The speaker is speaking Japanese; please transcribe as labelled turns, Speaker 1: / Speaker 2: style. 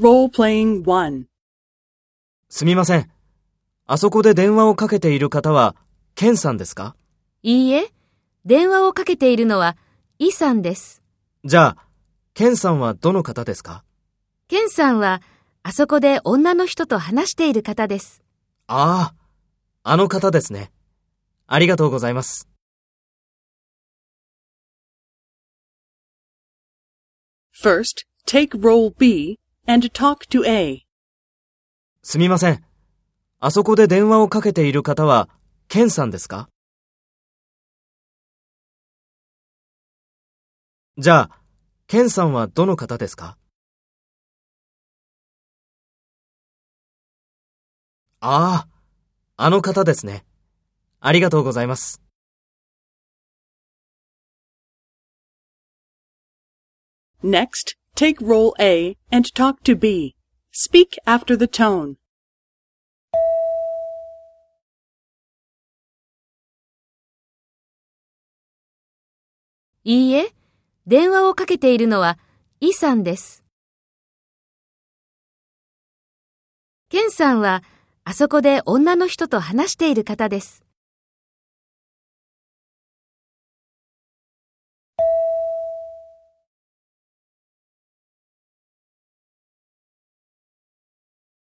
Speaker 1: Role-playing 1.
Speaker 2: すみません。あそこで電話をかけている方は、ケンさんですか？
Speaker 3: いいえ、電話をかけているのは、イさんです。
Speaker 2: じゃあ、ケンさんはどの方ですか？
Speaker 3: ケンさんは、あそこで女の人と話している方です。
Speaker 2: ああ、あの方ですね。ありがとうございます。
Speaker 1: First, take role B and talk to A.
Speaker 2: すみません。あそこで電話をかけている方は、ケンさんですか？じゃあ、ケンさんはどの方ですか？ああ、あの方ですね。ありがとうございます。
Speaker 1: Next, take role A and talk to B. Speak after the tone.
Speaker 3: いいえ、電話をかけているのは、イさんです。ケンさんは、あそこで女の人と話している方です。